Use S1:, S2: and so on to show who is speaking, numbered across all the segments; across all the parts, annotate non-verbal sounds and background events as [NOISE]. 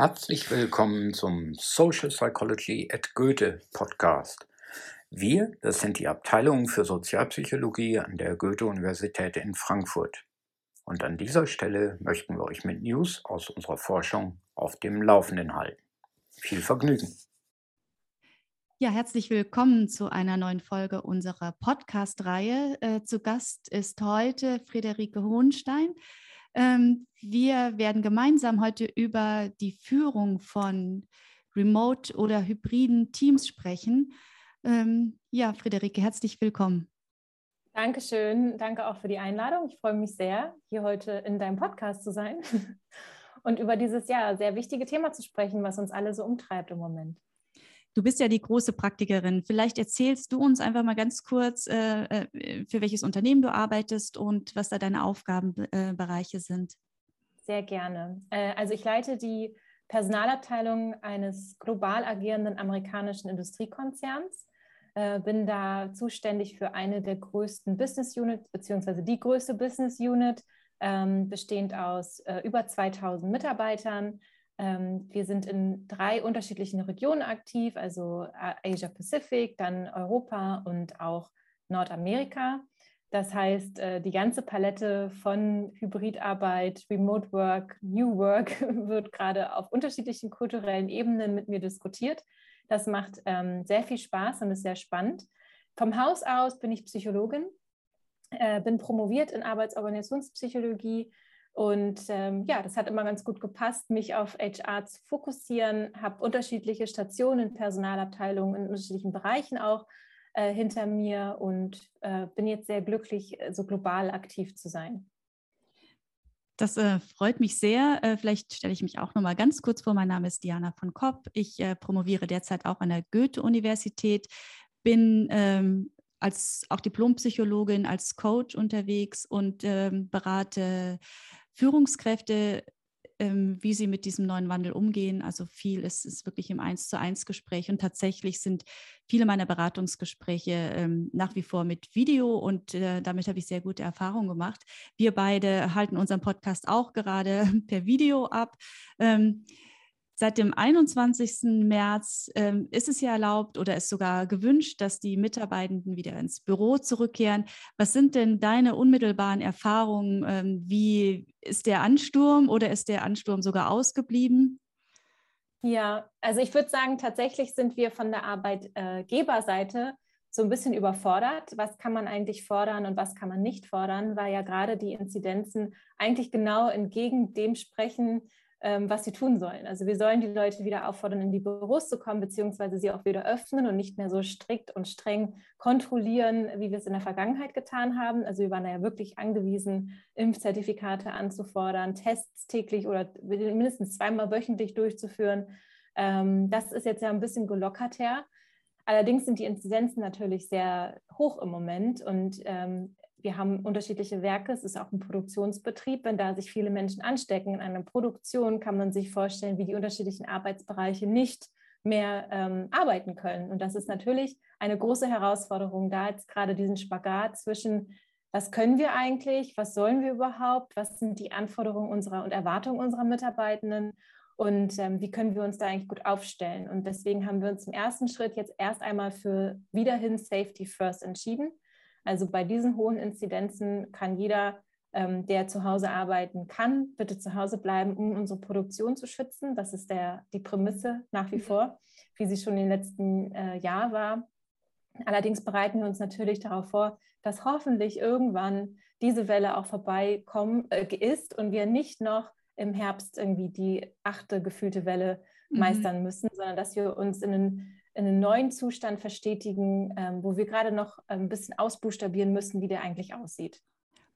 S1: Herzlich willkommen zum Social Psychology at Goethe Podcast. Wir, das sind die Abteilung für Sozialpsychologie an der Goethe-Universität in Frankfurt. Und an dieser Stelle möchten wir euch mit News aus unserer Forschung auf dem Laufenden halten. Viel Vergnügen!
S2: Ja, herzlich willkommen zu einer neuen Folge unserer Podcast-Reihe. Äh, zu Gast ist heute Friederike Hohenstein. Ähm, wir werden gemeinsam heute über die Führung von remote oder hybriden Teams sprechen. Ähm, ja, Friederike, herzlich willkommen.
S3: Dankeschön. Danke auch für die Einladung. Ich freue mich sehr, hier heute in deinem Podcast zu sein [LAUGHS] und über dieses ja sehr wichtige Thema zu sprechen, was uns alle so umtreibt im Moment.
S2: Du bist ja die große Praktikerin. Vielleicht erzählst du uns einfach mal ganz kurz, äh, äh, für welches Unternehmen du arbeitest und was da deine Aufgabenbereiche sind.
S3: Sehr gerne. Äh, also ich leite die Personalabteilung eines global agierenden amerikanischen Industriekonzerns. Bin da zuständig für eine der größten Business Units, beziehungsweise die größte Business Unit, ähm, bestehend aus über 2000 Mitarbeitern wir sind in drei unterschiedlichen Regionen aktiv, also Asia Pacific, dann Europa und auch Nordamerika. Das heißt, äh, die ganze Palette von Hybridarbeit, Remote Work, New Work [LAUGHS] wird gerade auf unterschiedlichen kulturellen Ebenen mit mir diskutiert. Das macht ähm, sehr viel Spaß und ist sehr spannend. Vom Haus aus bin ich Psychologin, äh, bin promoviert in Arbeitsorganisationspsychologie, und ähm, ja, das hat immer ganz gut gepasst, mich auf HR zu fokussieren, habe unterschiedliche Stationen, Personalabteilungen in unterschiedlichen Bereichen auch äh, hinter mir und äh, bin jetzt sehr glücklich, äh, so global aktiv zu sein.
S2: Das äh, freut mich sehr. Äh, vielleicht stelle ich mich auch noch mal ganz kurz vor. Mein Name ist Diana von Kopp. Ich äh, promoviere derzeit auch an der Goethe-Universität, bin ähm, als auch Diplompsychologin, als Coach unterwegs und ähm, berate Führungskräfte, ähm, wie sie mit diesem neuen Wandel umgehen. Also viel ist, ist wirklich im Eins zu eins Gespräch und tatsächlich sind viele meiner Beratungsgespräche ähm, nach wie vor mit Video und äh, damit habe ich sehr gute Erfahrungen gemacht. Wir beide halten unseren Podcast auch gerade [LAUGHS] per Video ab. Ähm, Seit dem 21. März ähm, ist es ja erlaubt oder ist sogar gewünscht, dass die Mitarbeitenden wieder ins Büro zurückkehren. Was sind denn deine unmittelbaren Erfahrungen? Ähm, wie ist der Ansturm oder ist der Ansturm sogar ausgeblieben?
S3: Ja, also ich würde sagen, tatsächlich sind wir von der Arbeitgeberseite so ein bisschen überfordert. Was kann man eigentlich fordern und was kann man nicht fordern, weil ja gerade die Inzidenzen eigentlich genau entgegen dem sprechen, was sie tun sollen. Also wir sollen die Leute wieder auffordern, in die Büros zu kommen, beziehungsweise sie auch wieder öffnen und nicht mehr so strikt und streng kontrollieren, wie wir es in der Vergangenheit getan haben. Also wir waren ja wirklich angewiesen, Impfzertifikate anzufordern, Tests täglich oder mindestens zweimal wöchentlich durchzuführen. Ähm, das ist jetzt ja ein bisschen gelockert her. Allerdings sind die Inzidenzen natürlich sehr hoch im Moment und ähm, wir haben unterschiedliche Werke, es ist auch ein Produktionsbetrieb. Wenn da sich viele Menschen anstecken in einer Produktion, kann man sich vorstellen, wie die unterschiedlichen Arbeitsbereiche nicht mehr ähm, arbeiten können. Und das ist natürlich eine große Herausforderung, da jetzt gerade diesen Spagat zwischen, was können wir eigentlich, was sollen wir überhaupt, was sind die Anforderungen unserer und Erwartungen unserer Mitarbeitenden und ähm, wie können wir uns da eigentlich gut aufstellen. Und deswegen haben wir uns im ersten Schritt jetzt erst einmal für wiederhin Safety First entschieden. Also bei diesen hohen Inzidenzen kann jeder, ähm, der zu Hause arbeiten kann, bitte zu Hause bleiben, um unsere Produktion zu schützen. Das ist der, die Prämisse nach wie mhm. vor, wie sie schon im letzten äh, Jahr war. Allerdings bereiten wir uns natürlich darauf vor, dass hoffentlich irgendwann diese Welle auch vorbeikommen äh, ist und wir nicht noch im Herbst irgendwie die achte gefühlte Welle mhm. meistern müssen, sondern dass wir uns in einen in einen neuen Zustand verstetigen, ähm, wo wir gerade noch ein bisschen ausbuchstabieren müssen, wie der eigentlich aussieht.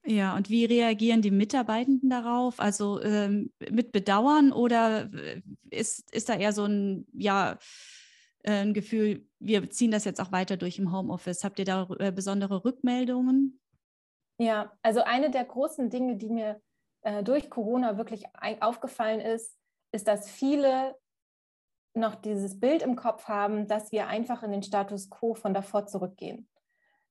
S2: Ja, und wie reagieren die Mitarbeitenden darauf? Also ähm, mit Bedauern oder äh, ist, ist da eher so ein, ja, äh, ein Gefühl, wir ziehen das jetzt auch weiter durch im Homeoffice? Habt ihr da äh, besondere Rückmeldungen?
S3: Ja, also eine der großen Dinge, die mir äh, durch Corona wirklich aufgefallen ist, ist, dass viele noch dieses Bild im Kopf haben, dass wir einfach in den Status quo von davor zurückgehen.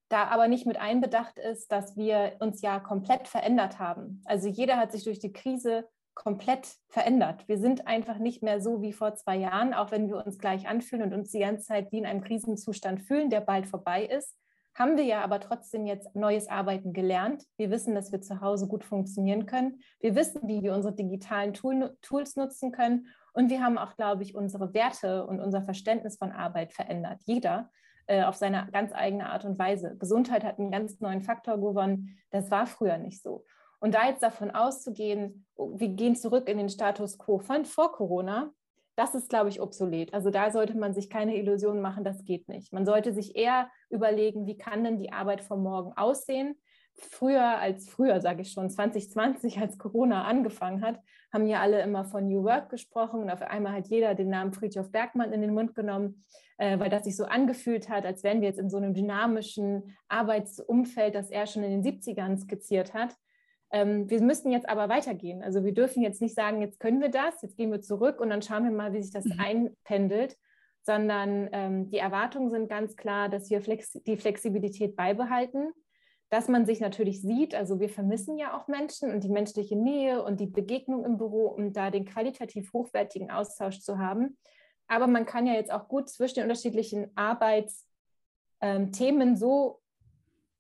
S3: Da aber nicht mit einbedacht ist, dass wir uns ja komplett verändert haben. Also jeder hat sich durch die Krise komplett verändert. Wir sind einfach nicht mehr so wie vor zwei Jahren, auch wenn wir uns gleich anfühlen und uns die ganze Zeit wie in einem Krisenzustand fühlen, der bald vorbei ist. Haben wir ja aber trotzdem jetzt neues Arbeiten gelernt. Wir wissen, dass wir zu Hause gut funktionieren können. Wir wissen, wie wir unsere digitalen Tool Tools nutzen können. Und wir haben auch, glaube ich, unsere Werte und unser Verständnis von Arbeit verändert. Jeder äh, auf seine ganz eigene Art und Weise. Gesundheit hat einen ganz neuen Faktor gewonnen. Das war früher nicht so. Und da jetzt davon auszugehen, wir gehen zurück in den Status quo von vor Corona, das ist, glaube ich, obsolet. Also da sollte man sich keine Illusionen machen, das geht nicht. Man sollte sich eher überlegen, wie kann denn die Arbeit von morgen aussehen? Früher als früher, sage ich schon, 2020, als Corona angefangen hat, haben ja alle immer von New Work gesprochen und auf einmal hat jeder den Namen Friedhof Bergmann in den Mund genommen, äh, weil das sich so angefühlt hat, als wären wir jetzt in so einem dynamischen Arbeitsumfeld, das er schon in den 70ern skizziert hat. Ähm, wir müssen jetzt aber weitergehen. Also wir dürfen jetzt nicht sagen, jetzt können wir das, jetzt gehen wir zurück und dann schauen wir mal, wie sich das mhm. einpendelt, sondern ähm, die Erwartungen sind ganz klar, dass wir Flex die Flexibilität beibehalten, dass man sich natürlich sieht. Also wir vermissen ja auch Menschen und die menschliche Nähe und die Begegnung im Büro, um da den qualitativ hochwertigen Austausch zu haben. Aber man kann ja jetzt auch gut zwischen den unterschiedlichen Arbeitsthemen ähm, so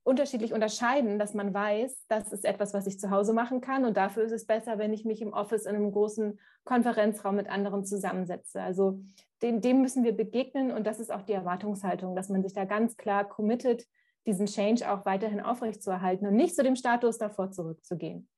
S3: unterschiedlich unterscheiden, dass man weiß, das ist etwas, was ich zu Hause machen kann und dafür ist es besser, wenn ich mich im Office in einem großen Konferenzraum mit anderen zusammensetze. Also dem, dem müssen wir begegnen und das ist auch die Erwartungshaltung, dass man sich da ganz klar committet, diesen Change auch weiterhin aufrechtzuerhalten und nicht zu dem Status davor zurückzugehen.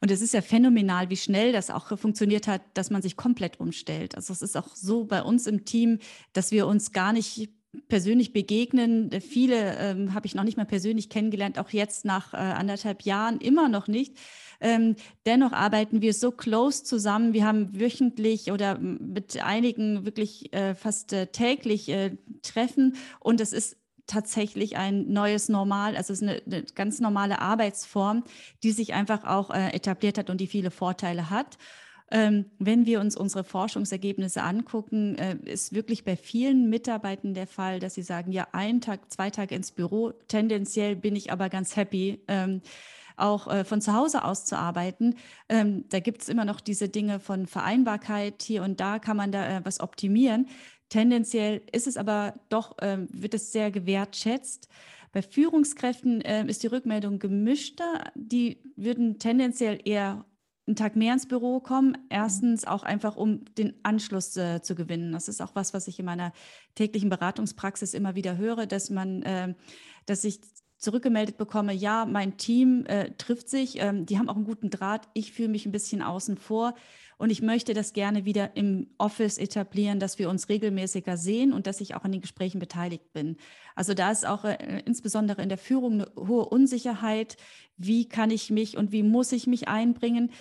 S2: Und es ist ja phänomenal, wie schnell das auch funktioniert hat, dass man sich komplett umstellt. Also es ist auch so bei uns im Team, dass wir uns gar nicht persönlich begegnen. Viele ähm, habe ich noch nicht mal persönlich kennengelernt, auch jetzt nach äh, anderthalb Jahren immer noch nicht. Ähm, dennoch arbeiten wir so close zusammen. Wir haben wöchentlich oder mit einigen wirklich äh, fast äh, täglich äh, Treffen und es ist tatsächlich ein neues Normal, also es ist eine, eine ganz normale Arbeitsform, die sich einfach auch äh, etabliert hat und die viele Vorteile hat. Ähm, wenn wir uns unsere Forschungsergebnisse angucken, äh, ist wirklich bei vielen Mitarbeitern der Fall, dass sie sagen, ja, ein Tag, zwei Tage ins Büro, tendenziell bin ich aber ganz happy. Ähm, auch äh, von zu Hause aus zu arbeiten. Ähm, da gibt es immer noch diese Dinge von Vereinbarkeit. Hier und da kann man da äh, was optimieren. Tendenziell ist es aber doch, ähm, wird es sehr gewertschätzt. Bei Führungskräften äh, ist die Rückmeldung gemischter. Die würden tendenziell eher einen Tag mehr ins Büro kommen. Erstens auch einfach, um den Anschluss äh, zu gewinnen. Das ist auch was, was ich in meiner täglichen Beratungspraxis immer wieder höre, dass man, äh, dass ich zurückgemeldet bekomme, ja, mein Team äh, trifft sich, ähm, die haben auch einen guten Draht, ich fühle mich ein bisschen außen vor und ich möchte das gerne wieder im Office etablieren, dass wir uns regelmäßiger sehen und dass ich auch an den Gesprächen beteiligt bin. Also da ist auch äh, insbesondere in der Führung eine hohe Unsicherheit. Wie kann ich mich und wie muss ich mich einbringen?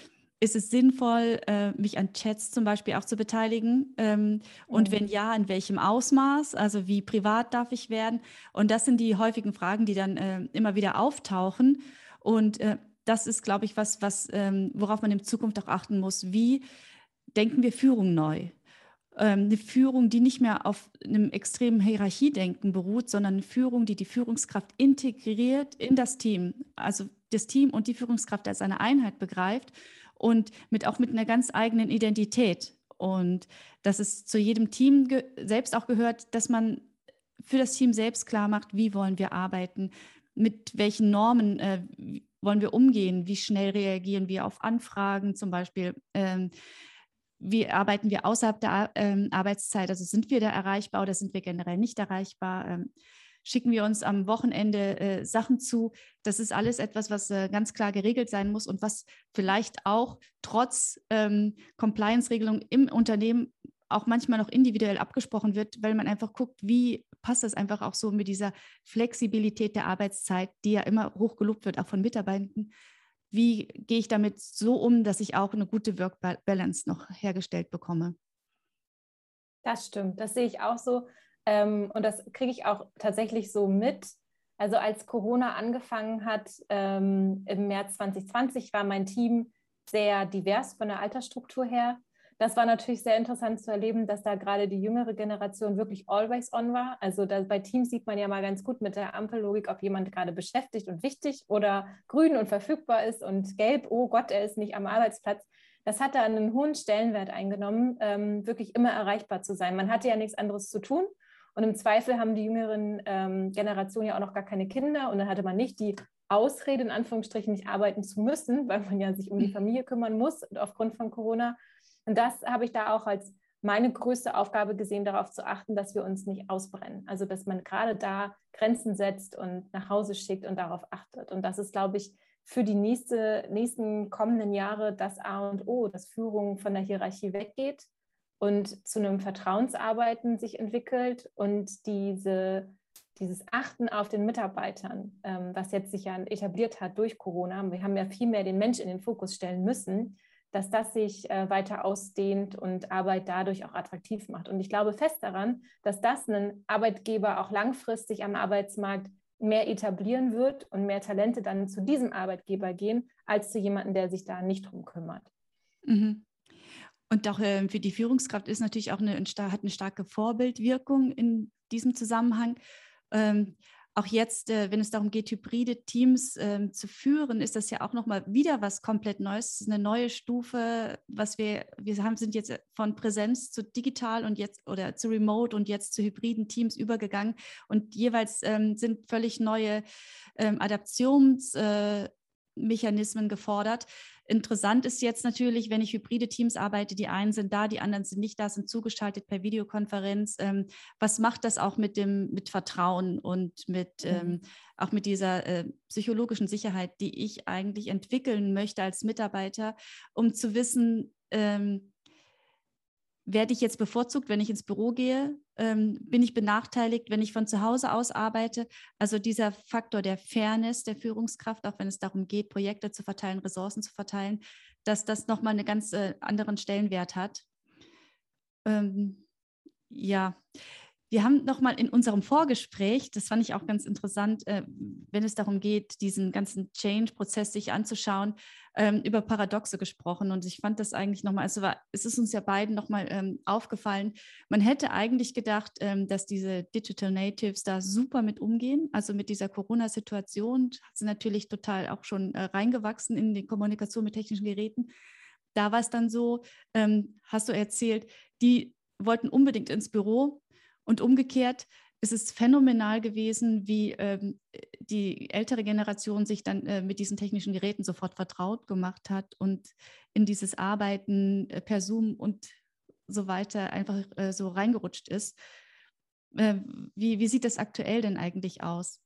S2: Ist es sinnvoll, äh, mich an Chats zum Beispiel auch zu beteiligen? Ähm, und mhm. wenn ja, in welchem Ausmaß? Also wie privat darf ich werden? Und das sind die häufigen Fragen, die dann äh, immer wieder auftauchen. Und äh, das ist, glaube ich, was, was ähm, worauf man in Zukunft auch achten muss. Wie denken wir Führung neu? Ähm, eine Führung, die nicht mehr auf einem extremen Hierarchiedenken beruht, sondern eine Führung, die die Führungskraft integriert in das Team. Also das Team und die Führungskraft als eine Einheit begreift und mit auch mit einer ganz eigenen Identität. Und dass es zu jedem Team selbst auch gehört, dass man für das Team selbst klar macht, wie wollen wir arbeiten, mit welchen Normen äh, wollen wir umgehen, wie schnell reagieren wir auf Anfragen zum Beispiel. Ähm, wie arbeiten wir außerhalb der ähm, Arbeitszeit? Also sind wir da erreichbar oder sind wir generell nicht erreichbar? Schicken wir uns am Wochenende äh, Sachen zu. Das ist alles etwas, was äh, ganz klar geregelt sein muss und was vielleicht auch trotz ähm, Compliance-Regelung im Unternehmen auch manchmal noch individuell abgesprochen wird, weil man einfach guckt, wie passt das einfach auch so mit dieser Flexibilität der Arbeitszeit, die ja immer hochgelobt wird, auch von Mitarbeitenden. Wie gehe ich damit so um, dass ich auch eine gute Work-Balance noch hergestellt bekomme?
S3: Das stimmt, das sehe ich auch so. Ähm, und das kriege ich auch tatsächlich so mit. Also als Corona angefangen hat ähm, im März 2020, war mein Team sehr divers von der Altersstruktur her. Das war natürlich sehr interessant zu erleben, dass da gerade die jüngere Generation wirklich always on war. Also da, bei Teams sieht man ja mal ganz gut mit der Ampellogik, ob jemand gerade beschäftigt und wichtig oder grün und verfügbar ist und gelb, oh Gott, er ist nicht am Arbeitsplatz. das hat da einen hohen Stellenwert eingenommen, ähm, wirklich immer erreichbar zu sein. Man hatte ja nichts anderes zu tun. Und im Zweifel haben die jüngeren ähm, Generationen ja auch noch gar keine Kinder und dann hatte man nicht die Ausrede, in Anführungsstrichen, nicht arbeiten zu müssen, [LAUGHS] weil man ja sich um die mhm. Familie kümmern muss aufgrund von Corona. Und das habe ich da auch als meine größte Aufgabe gesehen, darauf zu achten, dass wir uns nicht ausbrennen. Also, dass man gerade da Grenzen setzt und nach Hause schickt und darauf achtet. Und das ist, glaube ich, für die nächste, nächsten kommenden Jahre das A und O, dass Führung von der Hierarchie weggeht und zu einem Vertrauensarbeiten sich entwickelt und diese, dieses Achten auf den Mitarbeitern, ähm, was jetzt sich ja etabliert hat durch Corona. Wir haben ja viel mehr den Mensch in den Fokus stellen müssen dass das sich äh, weiter ausdehnt und Arbeit dadurch auch attraktiv macht. Und ich glaube fest daran, dass das einen Arbeitgeber auch langfristig am Arbeitsmarkt mehr etablieren wird und mehr Talente dann zu diesem Arbeitgeber gehen, als zu jemandem, der sich da nicht drum kümmert.
S2: Mhm. Und auch äh, für die Führungskraft ist natürlich auch eine, hat eine starke Vorbildwirkung in diesem Zusammenhang. Ähm, auch jetzt, äh, wenn es darum geht, hybride Teams äh, zu führen, ist das ja auch nochmal wieder was komplett Neues. Es ist eine neue Stufe, was wir, wir haben, sind jetzt von Präsenz zu digital und jetzt oder zu remote und jetzt zu hybriden Teams übergegangen. Und jeweils ähm, sind völlig neue ähm, Adaptionsmechanismen äh, gefordert. Interessant ist jetzt natürlich, wenn ich hybride Teams arbeite, die einen sind da, die anderen sind nicht da, sind zugeschaltet per Videokonferenz. Ähm, was macht das auch mit dem mit Vertrauen und mit mhm. ähm, auch mit dieser äh, psychologischen Sicherheit, die ich eigentlich entwickeln möchte als Mitarbeiter, um zu wissen, ähm, werde ich jetzt bevorzugt, wenn ich ins Büro gehe? Ähm, bin ich benachteiligt, wenn ich von zu Hause aus arbeite? Also dieser Faktor der Fairness der Führungskraft, auch wenn es darum geht, Projekte zu verteilen, Ressourcen zu verteilen, dass das nochmal einen ganz äh, anderen Stellenwert hat. Ähm, ja, wir haben nochmal in unserem Vorgespräch, das fand ich auch ganz interessant, äh, wenn es darum geht, diesen ganzen Change-Prozess sich anzuschauen, ähm, über Paradoxe gesprochen. Und ich fand das eigentlich nochmal, also war, es ist uns ja beiden nochmal ähm, aufgefallen, man hätte eigentlich gedacht, ähm, dass diese Digital Natives da super mit umgehen, also mit dieser Corona-Situation, sie natürlich total auch schon äh, reingewachsen in die Kommunikation mit technischen Geräten. Da war es dann so, ähm, hast du erzählt, die wollten unbedingt ins Büro, und umgekehrt ist es phänomenal gewesen, wie ähm, die ältere Generation sich dann äh, mit diesen technischen Geräten sofort vertraut gemacht hat und in dieses Arbeiten äh, per Zoom und so weiter einfach äh, so reingerutscht ist. Äh, wie, wie sieht das aktuell denn eigentlich aus?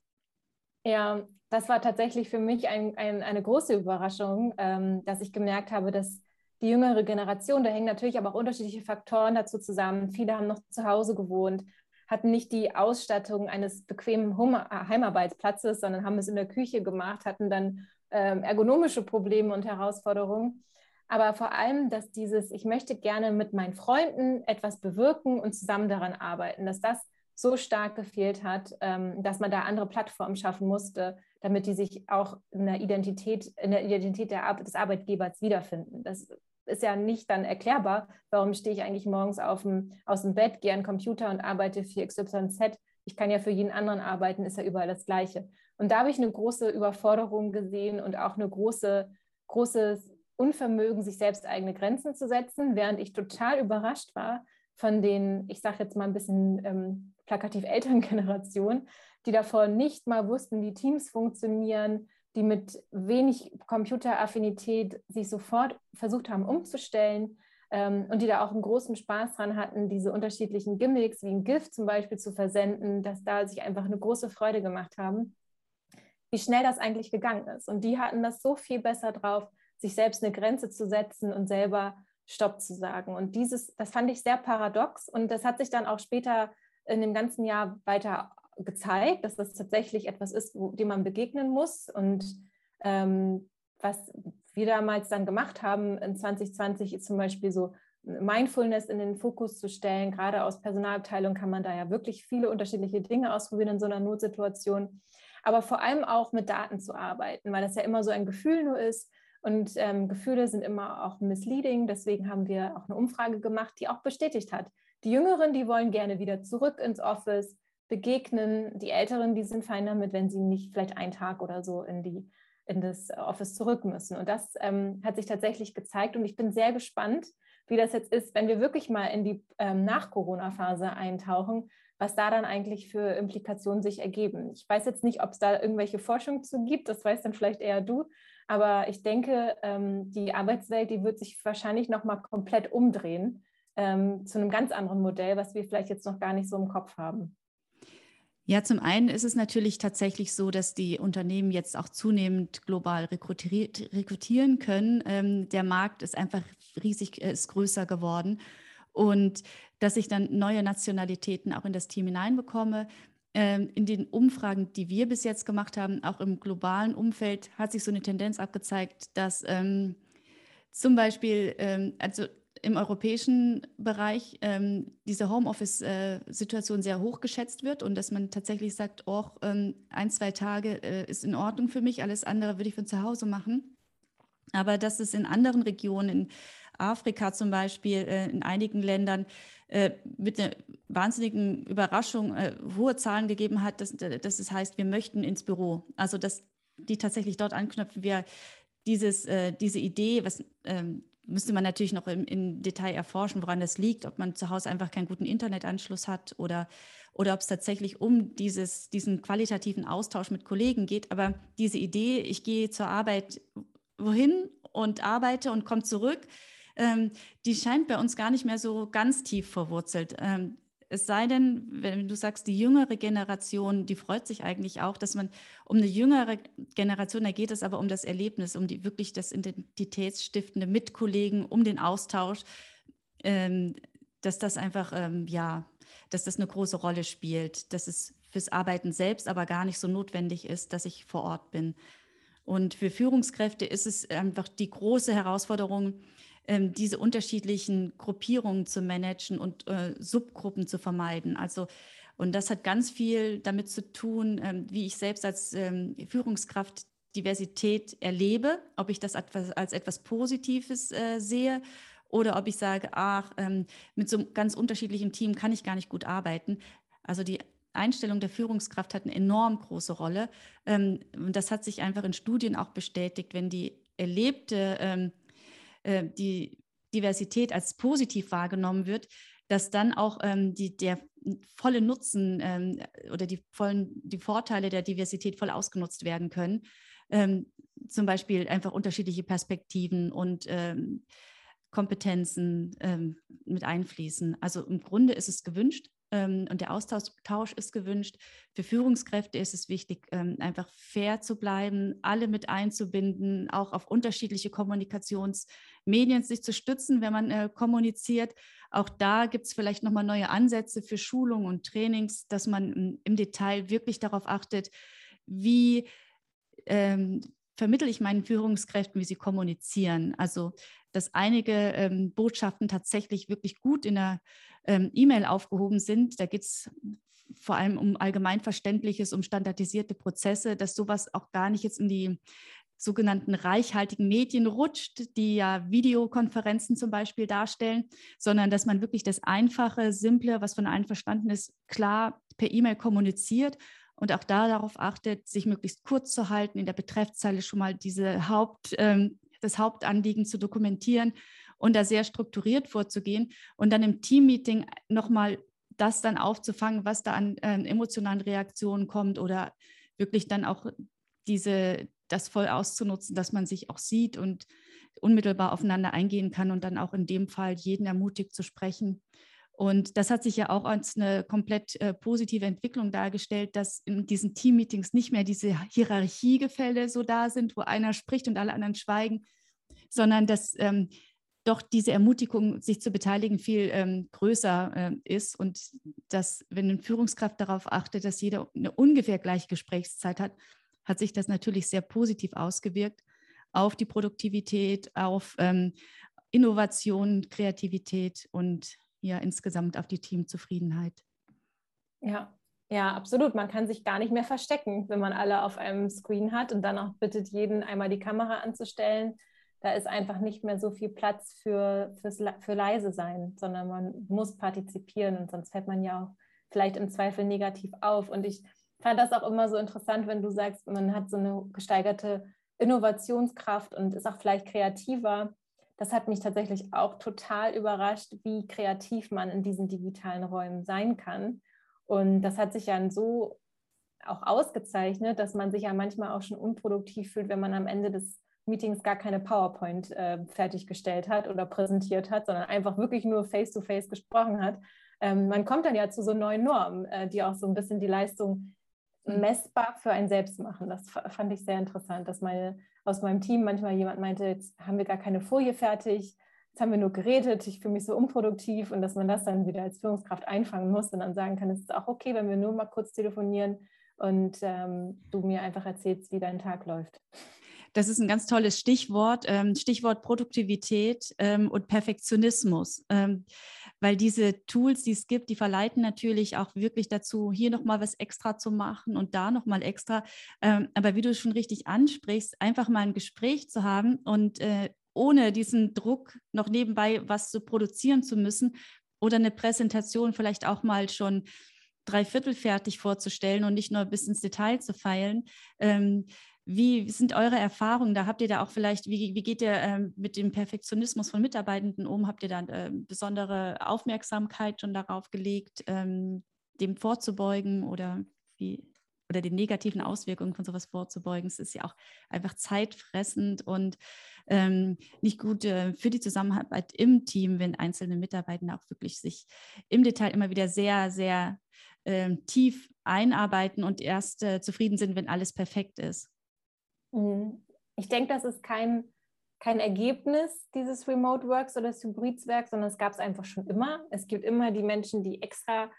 S3: Ja, das war tatsächlich für mich ein, ein, eine große Überraschung, ähm, dass ich gemerkt habe, dass die jüngere Generation, da hängen natürlich aber auch unterschiedliche Faktoren dazu zusammen. Viele haben noch zu Hause gewohnt, hatten nicht die Ausstattung eines bequemen Heimarbeitsplatzes, sondern haben es in der Küche gemacht, hatten dann ähm, ergonomische Probleme und Herausforderungen. Aber vor allem, dass dieses, ich möchte gerne mit meinen Freunden etwas bewirken und zusammen daran arbeiten, dass das so stark gefehlt hat, ähm, dass man da andere Plattformen schaffen musste, damit die sich auch in der Identität, in der Identität der Ar des Arbeitgebers wiederfinden. Das ist ja nicht dann erklärbar, warum stehe ich eigentlich morgens dem, aus dem Bett, gehe an den Computer und arbeite für XYZ. Ich kann ja für jeden anderen arbeiten, ist ja überall das Gleiche. Und da habe ich eine große Überforderung gesehen und auch eine große, großes Unvermögen, sich selbst eigene Grenzen zu setzen, während ich total überrascht war von den, ich sage jetzt mal ein bisschen ähm, plakativ älteren Generationen, die davor nicht mal wussten, wie Teams funktionieren, die mit wenig Computeraffinität sich sofort versucht haben umzustellen ähm, und die da auch einen großen Spaß dran hatten, diese unterschiedlichen Gimmicks wie ein GIF zum Beispiel zu versenden, dass da sich einfach eine große Freude gemacht haben, wie schnell das eigentlich gegangen ist. Und die hatten das so viel besser drauf, sich selbst eine Grenze zu setzen und selber Stopp zu sagen. Und dieses, das fand ich sehr paradox und das hat sich dann auch später in dem ganzen Jahr weiter gezeigt, dass das tatsächlich etwas ist, wo, dem man begegnen muss. Und ähm, was wir damals dann gemacht haben in 2020 ist zum Beispiel so Mindfulness in den Fokus zu stellen. Gerade aus Personalabteilung kann man da ja wirklich viele unterschiedliche Dinge ausprobieren in so einer Notsituation. Aber vor allem auch mit Daten zu arbeiten, weil das ja immer so ein Gefühl nur ist. Und ähm, Gefühle sind immer auch misleading. Deswegen haben wir auch eine Umfrage gemacht, die auch bestätigt hat. Die Jüngeren, die wollen gerne wieder zurück ins Office begegnen. Die Älteren, die sind fein damit, wenn sie nicht vielleicht einen Tag oder so in die in das Office zurück müssen. Und das ähm, hat sich tatsächlich gezeigt. Und ich bin sehr gespannt, wie das jetzt ist, wenn wir wirklich mal in die ähm, Nach-Corona-Phase eintauchen, was da dann eigentlich für Implikationen sich ergeben. Ich weiß jetzt nicht, ob es da irgendwelche Forschung zu gibt, das weißt dann vielleicht eher du, aber ich denke, ähm, die Arbeitswelt, die wird sich wahrscheinlich nochmal komplett umdrehen ähm, zu einem ganz anderen Modell, was wir vielleicht jetzt noch gar nicht so im Kopf haben.
S2: Ja, zum einen ist es natürlich tatsächlich so, dass die Unternehmen jetzt auch zunehmend global rekrutieren können. Ähm, der Markt ist einfach riesig, äh, ist größer geworden. Und dass ich dann neue Nationalitäten auch in das Team hineinbekomme. Ähm, in den Umfragen, die wir bis jetzt gemacht haben, auch im globalen Umfeld, hat sich so eine Tendenz abgezeigt, dass ähm, zum Beispiel, ähm, also im europäischen Bereich ähm, diese Homeoffice-Situation sehr hoch geschätzt wird und dass man tatsächlich sagt, oh, ähm, ein, zwei Tage äh, ist in Ordnung für mich, alles andere würde ich von zu Hause machen. Aber dass es in anderen Regionen, in Afrika zum Beispiel, äh, in einigen Ländern äh, mit einer wahnsinnigen Überraschung äh, hohe Zahlen gegeben hat, dass, dass es heißt, wir möchten ins Büro. Also dass die tatsächlich dort anknüpfen, wir dieses, äh, diese Idee, was ähm, müsste man natürlich noch im, im, Detail erforschen, woran das liegt, ob man zu Hause einfach keinen guten Internetanschluss hat oder, oder ob es tatsächlich um dieses, diesen qualitativen Austausch mit Kollegen geht. Aber diese Idee, ich gehe zur Arbeit wohin und arbeite und komme zurück, ähm, die scheint bei uns gar nicht mehr so ganz tief verwurzelt. Ähm, es sei denn, wenn du sagst, die jüngere Generation, die freut sich eigentlich auch, dass man um eine jüngere Generation, da geht es aber um das Erlebnis, um die wirklich das Identitätsstiftende mit Kollegen, um den Austausch, ähm, dass das einfach, ähm, ja, dass das eine große Rolle spielt, dass es fürs Arbeiten selbst aber gar nicht so notwendig ist, dass ich vor Ort bin. Und für Führungskräfte ist es einfach die große Herausforderung, ähm, diese unterschiedlichen Gruppierungen zu managen und äh, Subgruppen zu vermeiden. Also und das hat ganz viel damit zu tun, ähm, wie ich selbst als ähm, Führungskraft Diversität erlebe, ob ich das als etwas Positives äh, sehe oder ob ich sage, ach, ähm, mit so einem ganz unterschiedlichen Team kann ich gar nicht gut arbeiten. Also die Einstellung der Führungskraft hat eine enorm große Rolle. Ähm, und das hat sich einfach in Studien auch bestätigt, wenn die erlebte ähm, äh, die Diversität als positiv wahrgenommen wird, dass dann auch ähm, die, der volle Nutzen ähm, oder die, vollen, die Vorteile der Diversität voll ausgenutzt werden können. Ähm, zum Beispiel einfach unterschiedliche Perspektiven und ähm, Kompetenzen ähm, mit einfließen. Also im Grunde ist es gewünscht, ähm, und der Austausch ist gewünscht. Für Führungskräfte ist es wichtig, ähm, einfach fair zu bleiben, alle mit einzubinden, auch auf unterschiedliche Kommunikationsmedien sich zu stützen, wenn man äh, kommuniziert. Auch da gibt es vielleicht nochmal neue Ansätze für Schulungen und Trainings, dass man im Detail wirklich darauf achtet, wie ähm, vermittle ich meinen Führungskräften, wie sie kommunizieren. Also, dass einige ähm, Botschaften tatsächlich wirklich gut in der ähm, E-Mail aufgehoben sind. Da geht es vor allem um allgemeinverständliches, um standardisierte Prozesse, dass sowas auch gar nicht jetzt in die sogenannten reichhaltigen Medien rutscht, die ja Videokonferenzen zum Beispiel darstellen, sondern dass man wirklich das Einfache, Simple, was von allen verstanden ist, klar per E-Mail kommuniziert und auch da darauf achtet, sich möglichst kurz zu halten, in der Betreffzeile schon mal diese Haupt, ähm, das Hauptanliegen zu dokumentieren und da sehr strukturiert vorzugehen und dann im Teammeeting nochmal das dann aufzufangen, was da an äh, emotionalen Reaktionen kommt oder wirklich dann auch diese, das voll auszunutzen, dass man sich auch sieht und unmittelbar aufeinander eingehen kann und dann auch in dem Fall jeden ermutigt zu sprechen. Und das hat sich ja auch als eine komplett äh, positive Entwicklung dargestellt, dass in diesen Teammeetings nicht mehr diese Hierarchiegefälle so da sind, wo einer spricht und alle anderen schweigen, sondern dass ähm, doch diese Ermutigung, sich zu beteiligen, viel ähm, größer äh, ist und dass, wenn eine Führungskraft darauf achtet, dass jeder eine ungefähr gleiche Gesprächszeit hat, hat sich das natürlich sehr positiv ausgewirkt auf die Produktivität, auf ähm, Innovation, Kreativität und ja insgesamt auf die Teamzufriedenheit.
S3: Ja, ja, absolut. Man kann sich gar nicht mehr verstecken, wenn man alle auf einem Screen hat und dann auch bittet, jeden einmal die Kamera anzustellen da ist einfach nicht mehr so viel Platz für, fürs, für leise sein, sondern man muss partizipieren und sonst fällt man ja auch vielleicht im Zweifel negativ auf. Und ich fand das auch immer so interessant, wenn du sagst, man hat so eine gesteigerte Innovationskraft und ist auch vielleicht kreativer. Das hat mich tatsächlich auch total überrascht, wie kreativ man in diesen digitalen Räumen sein kann. Und das hat sich ja so auch ausgezeichnet, dass man sich ja manchmal auch schon unproduktiv fühlt, wenn man am Ende des Meetings gar keine PowerPoint äh, fertiggestellt hat oder präsentiert hat, sondern einfach wirklich nur face-to-face -face gesprochen hat. Ähm, man kommt dann ja zu so neuen Normen, äh, die auch so ein bisschen die Leistung mhm. messbar für einen selbst machen. Das fand ich sehr interessant, dass meine, aus meinem Team manchmal jemand meinte, jetzt haben wir gar keine Folie fertig, jetzt haben wir nur geredet, ich fühle mich so unproduktiv und dass man das dann wieder als Führungskraft einfangen muss und dann sagen kann, es ist auch okay, wenn wir nur mal kurz telefonieren und ähm, du mir einfach erzählst, wie dein Tag läuft.
S2: Das ist ein ganz tolles Stichwort, ähm, Stichwort Produktivität ähm, und Perfektionismus, ähm, weil diese Tools, die es gibt, die verleiten natürlich auch wirklich dazu, hier nochmal was extra zu machen und da nochmal extra. aber wie du schon richtig ansprichst, einfach mal ein Gespräch zu haben und äh, ohne diesen Druck noch nebenbei was zu produzieren zu müssen oder eine Präsentation vielleicht auch mal schon dreiviertel fertig vorzustellen und nicht nur bis ins Detail zu feilen. Ähm, wie sind eure Erfahrungen? Da habt ihr da auch vielleicht, wie, wie geht ihr ähm, mit dem Perfektionismus von Mitarbeitenden um? Habt ihr da äh, besondere Aufmerksamkeit schon darauf gelegt, ähm, dem vorzubeugen oder wie oder den negativen Auswirkungen von sowas vorzubeugen? Es ist ja auch einfach zeitfressend und ähm, nicht gut äh, für die Zusammenarbeit im Team, wenn einzelne Mitarbeitende auch wirklich sich im Detail immer wieder sehr, sehr äh, tief einarbeiten und erst äh, zufrieden sind, wenn alles perfekt ist.
S3: Mhm. Ich denke, das ist kein, kein Ergebnis dieses Remote Works oder des Hybridswerks, sondern es gab es einfach schon immer. Es gibt immer die Menschen, die extra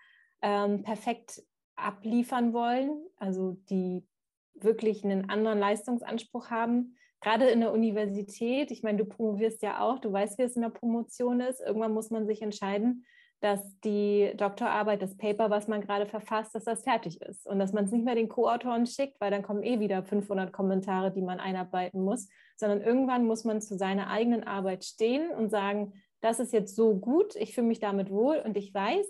S3: ähm, perfekt abliefern wollen, also die wirklich einen anderen Leistungsanspruch haben. Gerade in der Universität, ich meine, du promovierst ja auch, du weißt, wie es in der Promotion ist. Irgendwann muss man sich entscheiden, dass die Doktorarbeit, das Paper, was man gerade verfasst, dass das fertig ist und dass man es nicht mehr den Co-Autoren schickt, weil dann kommen eh wieder 500 Kommentare, die man einarbeiten muss, sondern irgendwann muss man zu seiner eigenen Arbeit stehen und sagen, das ist jetzt so gut, ich fühle mich damit wohl und ich weiß,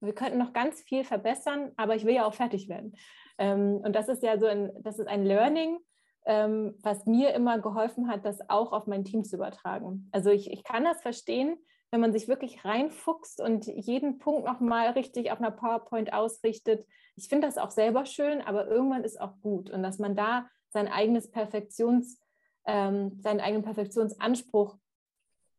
S3: wir könnten noch ganz viel verbessern, aber ich will ja auch fertig werden. Ähm, und das ist ja so ein, das ist ein Learning, ähm, was mir immer geholfen hat, das auch auf mein Team zu übertragen. Also ich, ich kann das verstehen, wenn man sich wirklich reinfuchst und jeden Punkt nochmal richtig auf einer PowerPoint ausrichtet. Ich finde das auch selber schön, aber irgendwann ist auch gut. Und dass man da sein eigenes Perfektions, ähm, seinen eigenen Perfektionsanspruch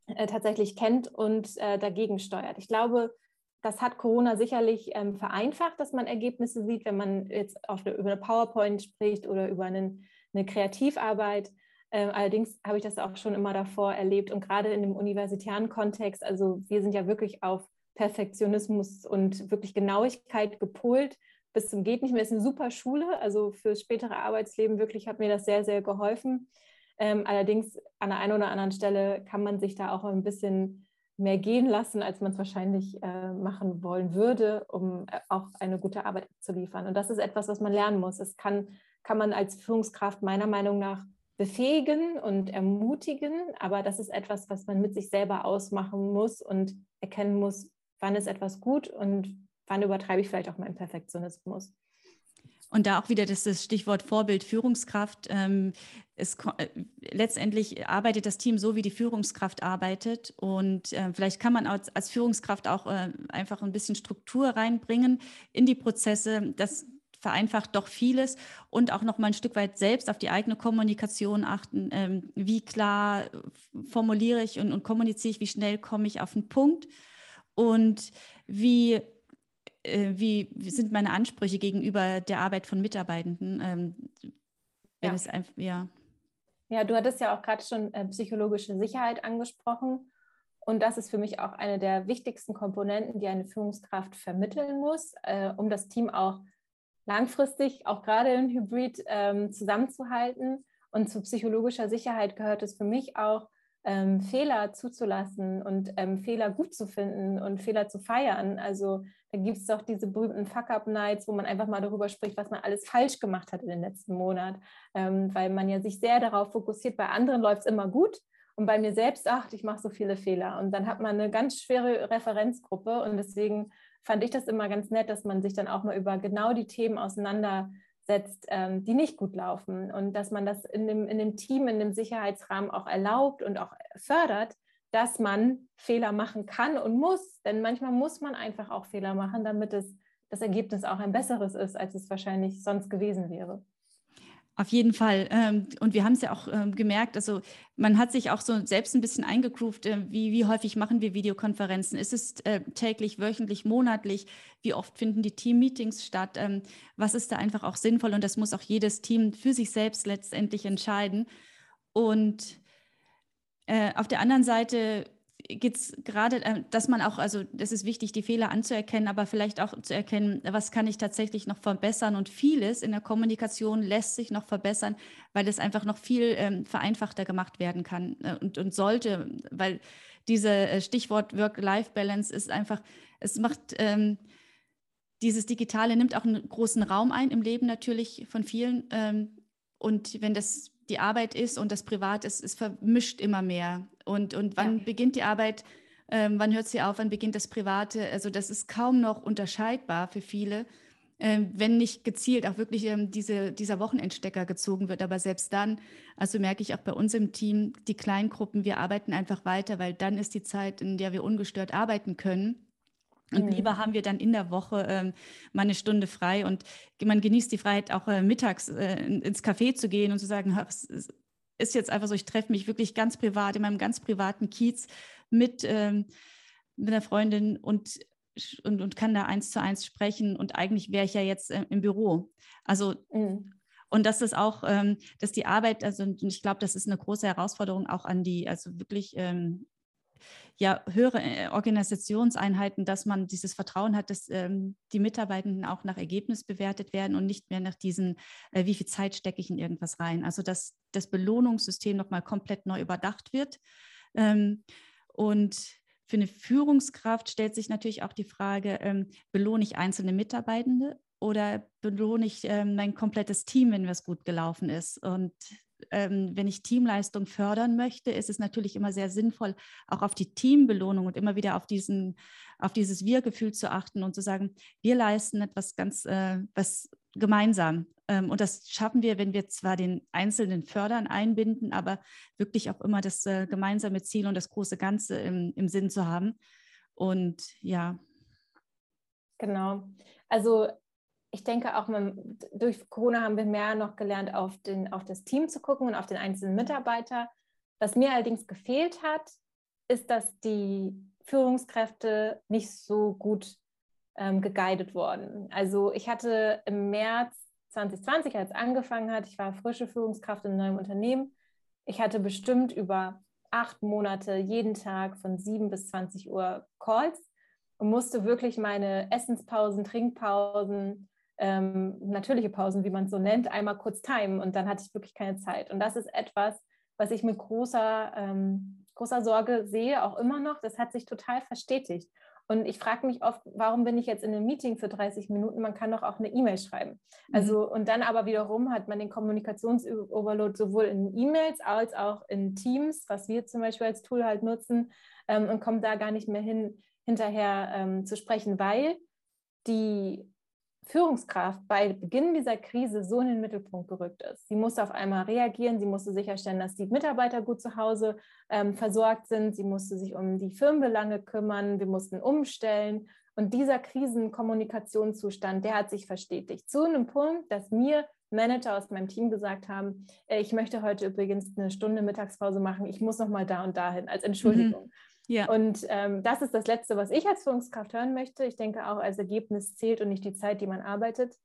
S3: äh, tatsächlich kennt und äh, dagegen steuert. Ich glaube, das hat Corona sicherlich ähm, vereinfacht, dass man Ergebnisse sieht, wenn man jetzt eine, über eine PowerPoint spricht oder über einen, eine Kreativarbeit. Ähm, allerdings habe ich das auch schon immer davor erlebt und gerade in dem universitären Kontext, also wir sind ja wirklich auf Perfektionismus und wirklich Genauigkeit gepolt bis zum geht nicht mehr. Es ist eine super Schule, also fürs spätere Arbeitsleben wirklich hat mir das sehr, sehr geholfen. Ähm, allerdings an der einen oder anderen Stelle kann man sich da auch ein bisschen mehr gehen lassen, als man es wahrscheinlich äh, machen wollen würde, um äh, auch eine gute Arbeit zu liefern. Und das ist etwas, was man lernen muss. Es kann, kann man als Führungskraft meiner Meinung nach befähigen und ermutigen, aber das ist etwas, was man mit sich selber ausmachen muss und erkennen muss, wann ist etwas gut und wann übertreibe ich vielleicht auch meinen Perfektionismus.
S2: Und da auch wieder das, das Stichwort Vorbild Führungskraft. Ähm, es, äh, letztendlich arbeitet das Team so, wie die Führungskraft arbeitet. Und äh, vielleicht kann man als, als Führungskraft auch äh, einfach ein bisschen Struktur reinbringen in die Prozesse. Das vereinfacht doch vieles und auch noch mal ein Stück weit selbst auf die eigene Kommunikation achten. Ähm, wie klar formuliere ich und, und kommuniziere ich, wie schnell komme ich auf den Punkt und wie, äh, wie, wie, sind meine Ansprüche gegenüber der Arbeit von Mitarbeitenden? Ähm,
S3: wenn ja. es einfach, ja. Ja, du hattest ja auch gerade schon äh, psychologische Sicherheit angesprochen. Und das ist für mich auch eine der wichtigsten Komponenten, die eine Führungskraft vermitteln muss, äh, um das Team auch langfristig, auch gerade in Hybrid, ähm, zusammenzuhalten. Und zu psychologischer Sicherheit gehört es für mich auch, ähm, Fehler zuzulassen und ähm, Fehler gut zu finden und Fehler zu feiern. Also da gibt es doch diese berühmten Fuck-Up-Nights, wo man einfach mal darüber spricht, was man alles falsch gemacht hat in den letzten Monat, ähm, weil man ja sich sehr darauf fokussiert, bei anderen läuft es immer gut und bei mir selbst, ach, ich mache so viele Fehler. Und dann hat man eine ganz schwere Referenzgruppe und deswegen fand ich das immer ganz nett, dass man sich dann auch mal über genau die Themen auseinandersetzt setzt, ähm, die nicht gut laufen und dass man das in dem, in dem Team, in dem Sicherheitsrahmen auch erlaubt und auch fördert, dass man Fehler machen kann und muss. Denn manchmal muss man einfach auch Fehler machen, damit es, das Ergebnis auch ein besseres ist, als es wahrscheinlich sonst gewesen wäre.
S2: Auf jeden Fall. Ähm, und wir haben es ja auch ähm, gemerkt, also man hat sich auch so selbst ein bisschen eingegroovt, äh, wie, wie häufig machen wir Videokonferenzen? Ist es äh, täglich, wöchentlich, monatlich? Wie oft finden die Team-Meetings statt? Ähm, was ist da einfach auch sinnvoll? Und das muss auch jedes Team für sich selbst letztendlich entscheiden. Und äh, auf der anderen Seite geht es gerade, äh, dass man auch, also das ist wichtig, die Fehler anzuerkennen, aber vielleicht auch zu erkennen, was kann ich tatsächlich noch verbessern. Und vieles in der Kommunikation lässt sich noch verbessern, weil es einfach noch viel ähm, vereinfachter gemacht werden kann äh, und, und sollte, weil diese äh, Stichwort Work-Life-Balance ist einfach, es macht ähm, dieses Digitale nimmt auch einen großen Raum ein im Leben natürlich von vielen. Ähm, und wenn das die Arbeit ist und das Privat ist, es vermischt immer mehr. Und, und wann ja. beginnt die Arbeit, ähm, wann hört sie auf, wann beginnt das Private? Also das ist kaum noch unterscheidbar für viele, ähm, wenn nicht gezielt auch wirklich ähm, diese, dieser Wochenendstecker gezogen wird. Aber selbst dann, also merke ich auch bei uns im Team, die Kleingruppen, wir arbeiten einfach weiter, weil dann ist die Zeit, in der wir ungestört arbeiten können. Und mhm. lieber haben wir dann in der Woche ähm, mal eine Stunde frei und man genießt die Freiheit, auch äh, mittags äh, ins Café zu gehen und zu sagen, es ist jetzt einfach so, ich treffe mich wirklich ganz privat, in meinem ganz privaten Kiez mit, ähm, mit einer Freundin und, und, und kann da eins zu eins sprechen und eigentlich wäre ich ja jetzt äh, im Büro. Also mhm. Und das ist auch, ähm, dass die Arbeit, also ich glaube, das ist eine große Herausforderung auch an die, also wirklich ähm, ja, höhere äh, Organisationseinheiten, dass man dieses Vertrauen hat, dass ähm, die Mitarbeitenden auch nach Ergebnis bewertet werden und nicht mehr nach diesen, äh, wie viel Zeit stecke ich in irgendwas rein. Also dass das Belohnungssystem nochmal komplett neu überdacht wird. Ähm, und für eine Führungskraft stellt sich natürlich auch die Frage, ähm, belohne ich einzelne Mitarbeitende oder belohne ich ähm, mein komplettes Team, wenn was gut gelaufen ist? Und ähm, wenn ich Teamleistung fördern möchte, ist es natürlich immer sehr sinnvoll, auch auf die Teambelohnung und immer wieder auf diesen, auf dieses Wir-Gefühl zu achten und zu sagen, wir leisten etwas ganz, äh, was gemeinsam. Ähm, und das schaffen wir, wenn wir zwar den Einzelnen fördern, einbinden, aber wirklich auch immer das äh, gemeinsame Ziel und das große Ganze im, im Sinn zu haben. Und ja.
S3: Genau. Also ich denke auch, man, durch Corona haben wir mehr noch gelernt, auf, den, auf das Team zu gucken und auf den einzelnen Mitarbeiter. Was mir allerdings gefehlt hat, ist, dass die Führungskräfte nicht so gut ähm, geguidet wurden. Also ich hatte im März 2020, als es angefangen hat, ich war frische Führungskraft in einem neuen Unternehmen. Ich hatte bestimmt über acht Monate jeden Tag von 7 bis 20 Uhr Calls und musste wirklich meine Essenspausen, Trinkpausen, ähm, natürliche Pausen, wie man es so nennt, einmal kurz timen und dann hatte ich wirklich keine Zeit. Und das ist etwas, was ich mit großer, ähm, großer Sorge sehe, auch immer noch. Das hat sich total verstetigt. Und ich frage mich oft, warum bin ich jetzt in einem Meeting für 30 Minuten? Man kann doch auch eine E-Mail schreiben. Mhm. Also, und dann aber wiederum hat man den Kommunikationsoverload sowohl in E-Mails als auch in Teams, was wir zum Beispiel als Tool halt nutzen, ähm, und kommt da gar nicht mehr hin, hinterher ähm, zu sprechen, weil die Führungskraft bei Beginn dieser Krise so in den Mittelpunkt gerückt ist. Sie musste auf einmal reagieren, sie musste sicherstellen, dass die Mitarbeiter gut zu Hause ähm, versorgt sind, sie musste sich um die Firmenbelange kümmern, wir mussten umstellen. Und dieser Krisenkommunikationszustand, der hat sich verstetigt. Zu einem Punkt, dass mir Manager aus meinem Team gesagt haben, äh, ich möchte heute übrigens eine Stunde Mittagspause machen, ich muss noch mal da und dahin als Entschuldigung. Mhm. Ja. Und ähm, das ist das Letzte, was ich als Führungskraft hören möchte. Ich denke auch, als Ergebnis zählt und nicht die Zeit, die man arbeitet.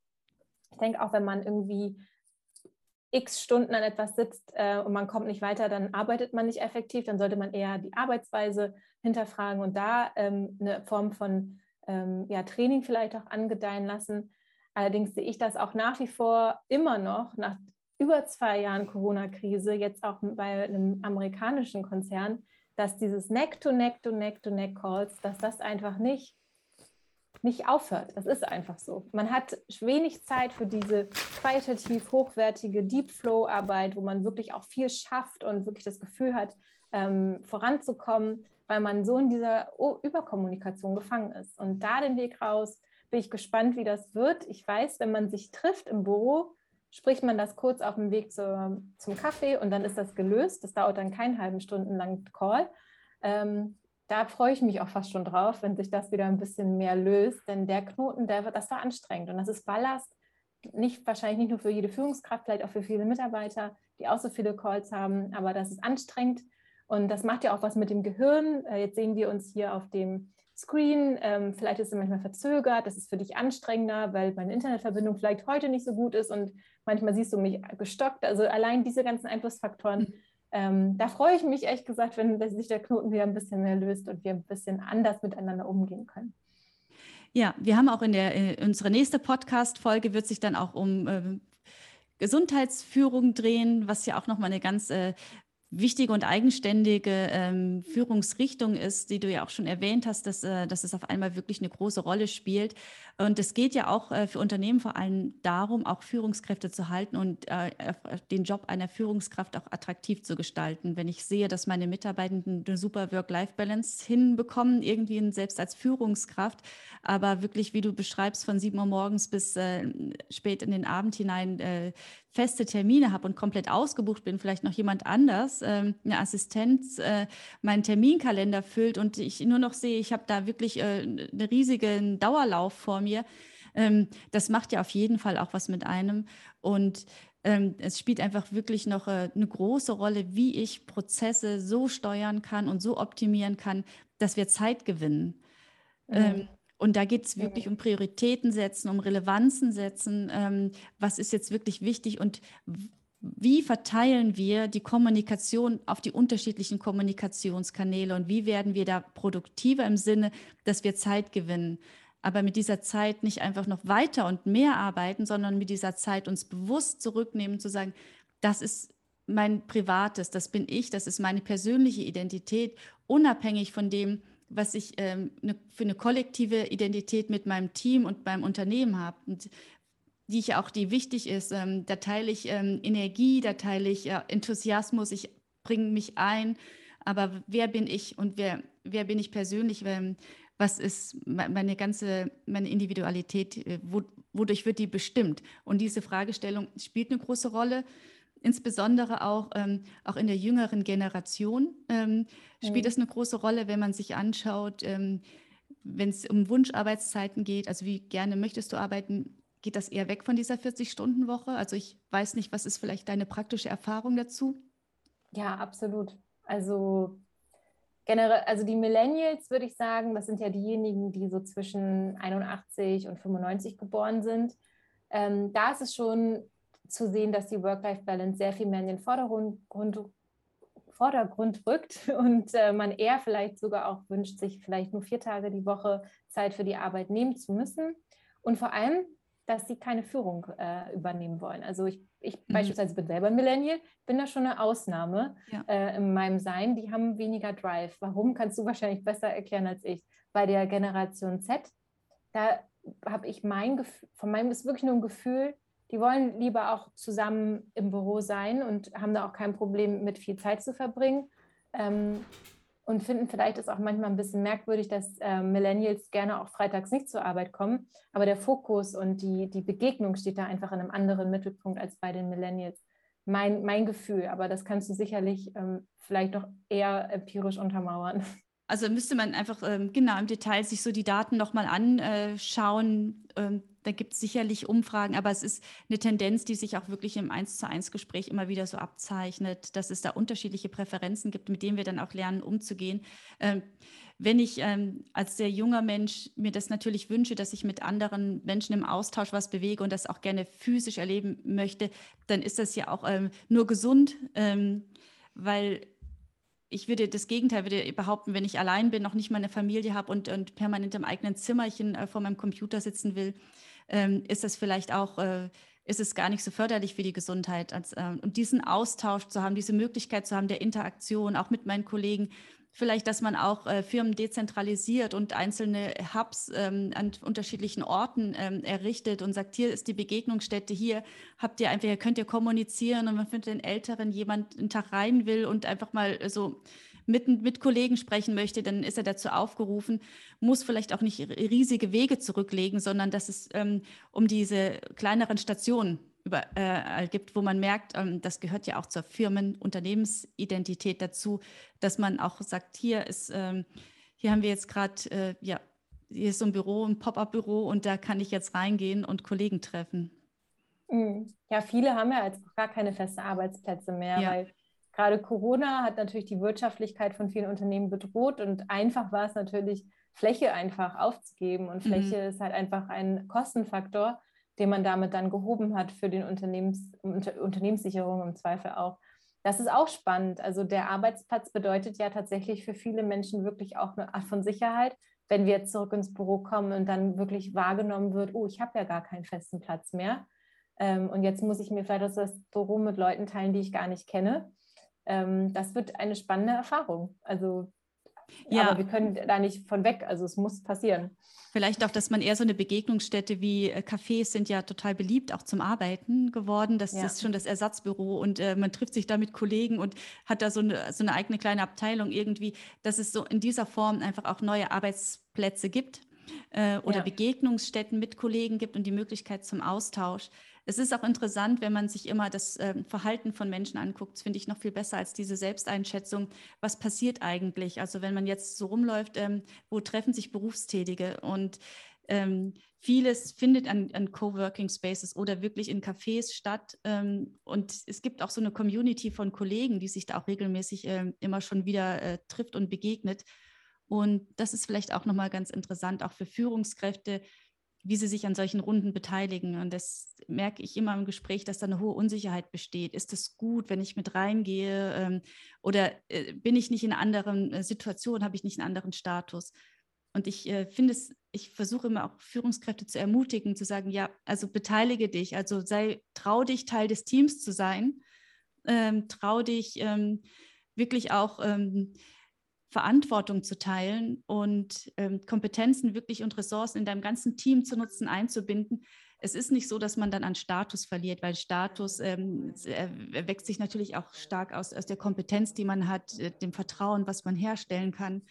S3: Ich denke auch, wenn man irgendwie x Stunden an etwas sitzt äh, und man kommt nicht weiter, dann arbeitet man nicht effektiv. Dann sollte man eher die Arbeitsweise hinterfragen und da ähm, eine Form von ähm, ja, Training vielleicht auch angedeihen lassen. Allerdings sehe ich das auch nach wie vor immer noch nach über zwei Jahren Corona-Krise, jetzt auch bei einem amerikanischen Konzern, dass dieses Neck-to-Neck-to-Neck-to-Neck-Calls, dass das einfach nicht, nicht aufhört. Das ist einfach so. Man hat wenig Zeit für diese qualitativ hochwertige Deep-Flow-Arbeit, wo man wirklich auch viel schafft und wirklich das Gefühl hat, ähm, voranzukommen, weil man so in dieser Überkommunikation gefangen ist. Und da den Weg raus, bin ich gespannt, wie das wird. Ich weiß, wenn man sich trifft im Büro, spricht man das kurz auf dem Weg zu, zum Kaffee und dann ist das gelöst. Das dauert dann keinen halben Stunden lang Call. Ähm, da freue ich mich auch fast schon drauf, wenn sich das wieder ein bisschen mehr löst, denn der Knoten, der, das war anstrengend und das ist Ballast, nicht wahrscheinlich nicht nur für jede Führungskraft, vielleicht auch für viele Mitarbeiter, die auch so viele Calls haben, aber das ist anstrengend und das macht ja auch was mit dem Gehirn. Äh, jetzt sehen wir uns hier auf dem Screen, ähm, vielleicht ist es manchmal verzögert, das ist für dich anstrengender, weil meine Internetverbindung vielleicht heute nicht so gut ist und manchmal siehst du mich gestockt. Also allein diese ganzen Einflussfaktoren mhm ähm, da freue ich mich ehrlich gesagt, wenn sich der Knoten wieder ein bisschen mehr löst und wir ein bisschen anders miteinander umgehen können.
S2: Ja, wir haben auch in der in äh, unsere nächste Podcast-Folge wird sich dann auch um äh, Gesundheitsführung drehen, was ja auch nochmal eine ganz äh, wichtige und eigenständige ähm, Führungsrichtung ist, die du ja auch schon erwähnt hast, dass, äh, dass es auf einmal wirklich eine große Rolle spielt. Und es geht ja auch äh, für Unternehmen vor allem darum, auch Führungskräfte zu halten und äh, den Job einer Führungskraft auch attraktiv zu gestalten. Wenn ich sehe, dass meine Mitarbeitenden eine super Work-Life-Balance hinbekommen, irgendwie selbst als Führungskraft, aber wirklich, wie du beschreibst, von sieben Uhr morgens bis äh, spät in den Abend hinein feste Termine habe und komplett ausgebucht bin, vielleicht noch jemand anders, ähm, eine Assistenz, meinen Terminkalender füllt und ich nur noch sehe, ich habe da wirklich einen riesigen Dauerlauf vor mir. Ähm, das macht ja auf jeden Fall auch was mit einem. Und ähm, es spielt einfach wirklich noch äh, eine große Rolle, wie ich Prozesse so steuern kann und so optimieren kann, dass wir Zeit gewinnen. Mhm. Ähm, und da geht es wirklich um Prioritäten setzen, um Relevanzen setzen. Ähm, was ist jetzt wirklich wichtig und wie verteilen wir die Kommunikation auf die unterschiedlichen Kommunikationskanäle und wie werden wir da produktiver im Sinne, dass wir Zeit gewinnen? Aber mit dieser Zeit nicht einfach noch weiter und mehr arbeiten, sondern mit dieser Zeit uns bewusst zurücknehmen, zu sagen, das ist mein Privates, das bin ich, das ist meine persönliche Identität, unabhängig von dem, was ich ähm, ne, für eine kollektive Identität mit meinem Team und meinem Unternehmen habe. Und die ich auch, die wichtig ist. Ähm, da teile ich ähm, Energie, da teile ich äh, Enthusiasmus, ich bringe mich ein. Aber wer bin ich und wer, wer bin ich persönlich? Ähm, was ist meine ganze, meine Individualität? Äh, wo, wodurch wird die bestimmt? Und diese Fragestellung spielt eine große Rolle insbesondere auch, ähm, auch in der jüngeren Generation ähm, spielt mhm. es eine große Rolle, wenn man sich anschaut, ähm, wenn es um Wunscharbeitszeiten geht, also wie gerne möchtest du arbeiten, geht das eher weg von dieser 40-Stunden-Woche? Also ich weiß nicht, was ist vielleicht deine praktische Erfahrung dazu?
S3: Ja, absolut. Also generell, also die Millennials würde ich sagen, das sind ja diejenigen, die so zwischen 81 und 95 geboren sind. Ähm, da ist es schon zu sehen, dass die Work-Life-Balance sehr viel mehr in den Vordergrund, Vordergrund rückt [LAUGHS] und äh, man eher vielleicht sogar auch wünscht, sich vielleicht nur vier Tage die Woche Zeit für die Arbeit nehmen zu müssen. Und vor allem, dass sie keine Führung äh, übernehmen wollen. Also ich, ich mhm. beispielsweise bin selber Millennial, bin da schon eine Ausnahme ja. äh, in meinem Sein. Die haben weniger Drive. Warum, kannst du wahrscheinlich besser erklären als ich. Bei der Generation Z, da habe ich mein Gefühl, von meinem ist wirklich nur ein Gefühl, die wollen lieber auch zusammen im Büro sein und haben da auch kein Problem mit viel Zeit zu verbringen. Ähm, und finden vielleicht ist auch manchmal ein bisschen merkwürdig, dass äh, Millennials gerne auch freitags nicht zur Arbeit kommen. Aber der Fokus und die, die Begegnung steht da einfach in einem anderen Mittelpunkt als bei den Millennials. Mein, mein Gefühl, aber das kannst du sicherlich ähm, vielleicht noch eher empirisch untermauern.
S2: Also müsste man einfach ähm, genau im Detail sich so die Daten nochmal anschauen. Ähm, da gibt es sicherlich Umfragen, aber es ist eine Tendenz, die sich auch wirklich im Eins zu eins Gespräch immer wieder so abzeichnet, dass es da unterschiedliche Präferenzen gibt, mit denen wir dann auch lernen, umzugehen. Ähm, wenn ich ähm, als sehr junger Mensch mir das natürlich wünsche, dass ich mit anderen Menschen im Austausch was bewege und das auch gerne physisch erleben möchte, dann ist das ja auch ähm, nur gesund, ähm, weil ich würde das Gegenteil würde behaupten, wenn ich allein bin, noch nicht mal eine Familie habe und, und permanent im eigenen Zimmerchen äh, vor meinem Computer sitzen will, ähm, ist das vielleicht auch, äh, ist es gar nicht so förderlich für die Gesundheit. Als, äh, und diesen Austausch zu haben, diese Möglichkeit zu haben der Interaktion, auch mit meinen Kollegen, vielleicht, dass man auch äh, Firmen dezentralisiert und einzelne Hubs ähm, an unterschiedlichen Orten ähm, errichtet und sagt, hier ist die Begegnungsstätte, hier habt ihr einfach, hier könnt ihr kommunizieren und wenn für den Älteren jemand einen Tag rein will und einfach mal so mit, mit Kollegen sprechen möchte, dann ist er dazu aufgerufen, muss vielleicht auch nicht riesige Wege zurücklegen, sondern dass es ähm, um diese kleineren Stationen über, äh, gibt, wo man merkt, ähm, das gehört ja auch zur Firmen-Unternehmensidentität dazu, dass man auch sagt, hier ist, ähm, hier haben wir jetzt gerade, äh, ja, hier ist so ein Büro, ein Pop-up-Büro und da kann ich jetzt reingehen und Kollegen treffen.
S3: Mhm. Ja, viele haben ja jetzt gar keine festen Arbeitsplätze mehr, ja. weil gerade Corona hat natürlich die Wirtschaftlichkeit von vielen Unternehmen bedroht und einfach war es natürlich, Fläche einfach aufzugeben. Und Fläche mhm. ist halt einfach ein Kostenfaktor, den man damit dann gehoben hat für den Unternehmens, Unter, Unternehmenssicherung im Zweifel auch. Das ist auch spannend. Also der Arbeitsplatz bedeutet ja tatsächlich für viele Menschen wirklich auch eine Art von Sicherheit, wenn wir zurück ins Büro kommen und dann wirklich wahrgenommen wird, oh, ich habe ja gar keinen festen Platz mehr. Ähm, und jetzt muss ich mir vielleicht das Büro mit Leuten teilen, die ich gar nicht kenne. Ähm, das wird eine spannende Erfahrung. Also, ja. aber wir können da nicht von weg. Also es muss passieren.
S2: Vielleicht auch, dass man eher so eine Begegnungsstätte wie äh, Cafés sind ja total beliebt, auch zum Arbeiten geworden. Das ja. ist schon das Ersatzbüro und äh, man trifft sich da mit Kollegen und hat da so eine, so eine eigene kleine Abteilung irgendwie, dass es so in dieser Form einfach auch neue Arbeitsplätze gibt äh, oder ja. Begegnungsstätten mit Kollegen gibt und die Möglichkeit zum Austausch. Es ist auch interessant, wenn man sich immer das äh, Verhalten von Menschen anguckt, finde ich noch viel besser als diese Selbsteinschätzung. Was passiert eigentlich? Also wenn man jetzt so rumläuft, ähm, wo treffen sich Berufstätige und ähm, vieles findet an, an, Coworking Spaces oder wirklich in Cafés statt. Ähm, und es gibt auch so eine Community von Kollegen, die sich da auch regelmäßig äh, immer schon wieder äh, trifft und begegnet. Und das ist vielleicht auch nochmal ganz interessant, auch für Führungskräfte, wie sie sich an solchen Runden beteiligen. Und das merke ich immer im Gespräch, dass da eine hohe Unsicherheit besteht. Ist es gut, wenn ich mit reingehe? Ähm, oder äh, bin ich nicht in einer anderen äh, Situation? Habe ich nicht einen anderen Status? Und ich äh, finde es, ich versuche immer auch Führungskräfte zu ermutigen, zu sagen, ja, also beteilige dich, also sei, trau dich, Teil des Teams zu sein, ähm, trau dich ähm, wirklich auch ähm, Verantwortung zu teilen und ähm, Kompetenzen wirklich und Ressourcen in deinem ganzen Team zu nutzen, einzubinden. Es ist nicht so, dass man dann an Status verliert, weil Status ähm, erwächst sich natürlich auch stark aus, aus der Kompetenz, die man hat, äh, dem Vertrauen, was man herstellen kann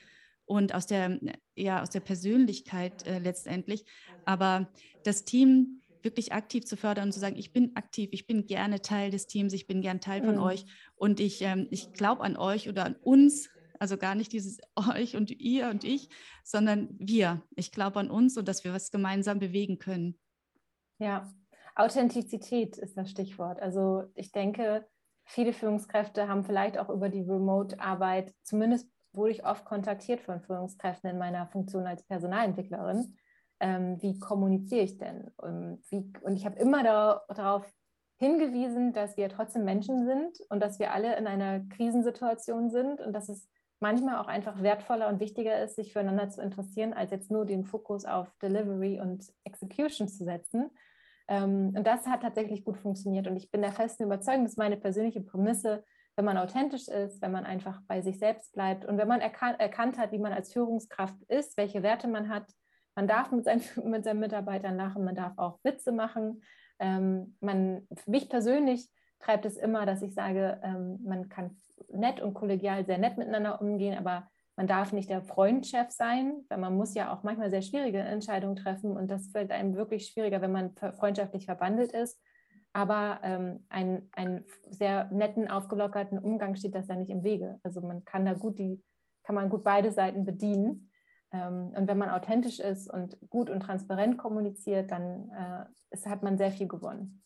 S2: und aus der, ja, aus der Persönlichkeit äh, letztendlich. Aber das Team wirklich aktiv zu fördern und zu sagen, ich bin aktiv, ich bin gerne Teil des Teams, ich bin gern Teil von mhm. euch und ich, ähm, ich glaube an euch oder an uns also gar nicht dieses [LAUGHS] euch und ihr und ich, sondern wir. Ich glaube an uns und dass wir was gemeinsam bewegen können.
S3: Ja, Authentizität ist das Stichwort. Also ich denke, viele Führungskräfte haben vielleicht auch über die Remote-Arbeit, zumindest wurde ich oft kontaktiert von Führungskräften in meiner Funktion als Personalentwicklerin. Ähm, wie kommuniziere ich denn? Und, wie, und ich habe immer da, darauf hingewiesen, dass wir trotzdem Menschen sind und dass wir alle in einer Krisensituation sind und dass es manchmal auch einfach wertvoller und wichtiger ist, sich füreinander zu interessieren, als jetzt nur den Fokus auf Delivery und Execution zu setzen. Ähm, und das hat tatsächlich gut funktioniert. Und ich bin der festen Überzeugung, das ist meine persönliche Prämisse, wenn man authentisch ist, wenn man einfach bei sich selbst bleibt und wenn man erkan erkannt hat, wie man als Führungskraft ist, welche Werte man hat. Man darf mit seinen, [LAUGHS] mit seinen Mitarbeitern lachen, man darf auch Witze machen. Ähm, man, für mich persönlich treibt es immer, dass ich sage, ähm, man kann nett und kollegial sehr nett miteinander umgehen, aber man darf nicht der Freundchef sein, weil man muss ja auch manchmal sehr schwierige Entscheidungen treffen und das fällt einem wirklich schwieriger, wenn man freundschaftlich verbandelt ist. Aber ähm, einen, einen sehr netten, aufgelockerten Umgang steht das ja nicht im Wege. Also man kann da gut die, kann man gut beide Seiten bedienen. Ähm, und wenn man authentisch ist und gut und transparent kommuniziert, dann äh, ist, hat man sehr viel gewonnen.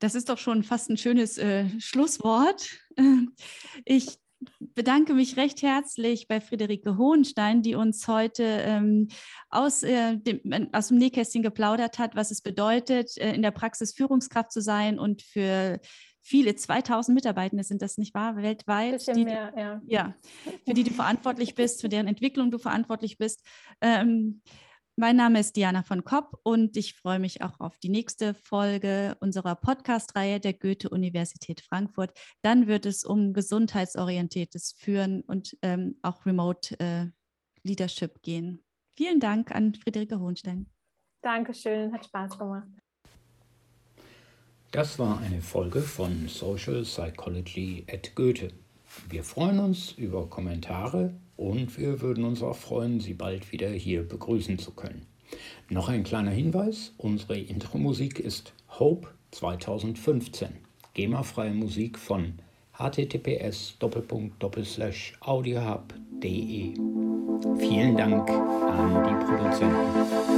S2: Das ist doch schon fast ein schönes äh, Schlusswort. [LAUGHS] Ich bedanke mich recht herzlich bei Friederike Hohenstein, die uns heute ähm, aus, äh, dem, aus dem Nähkästchen geplaudert hat, was es bedeutet, äh, in der Praxis Führungskraft zu sein und für viele, 2000 Mitarbeitende sind das nicht wahr, weltweit.
S3: Die, mehr, ja.
S2: ja. Für die du verantwortlich bist, für deren Entwicklung du verantwortlich bist. Ähm, mein Name ist Diana von Kopp und ich freue mich auch auf die nächste Folge unserer Podcast-Reihe der Goethe-Universität Frankfurt. Dann wird es um gesundheitsorientiertes Führen und ähm, auch Remote äh, Leadership gehen. Vielen Dank an Friederike Hohenstein.
S3: Dankeschön, hat Spaß gemacht.
S1: Das war eine Folge von Social Psychology at Goethe. Wir freuen uns über Kommentare und wir würden uns auch freuen, Sie bald wieder hier begrüßen zu können. Noch ein kleiner Hinweis, unsere Intro-Musik ist Hope 2015, GEMA-freie Musik von https audiohub.de. Vielen Dank an die Produzenten.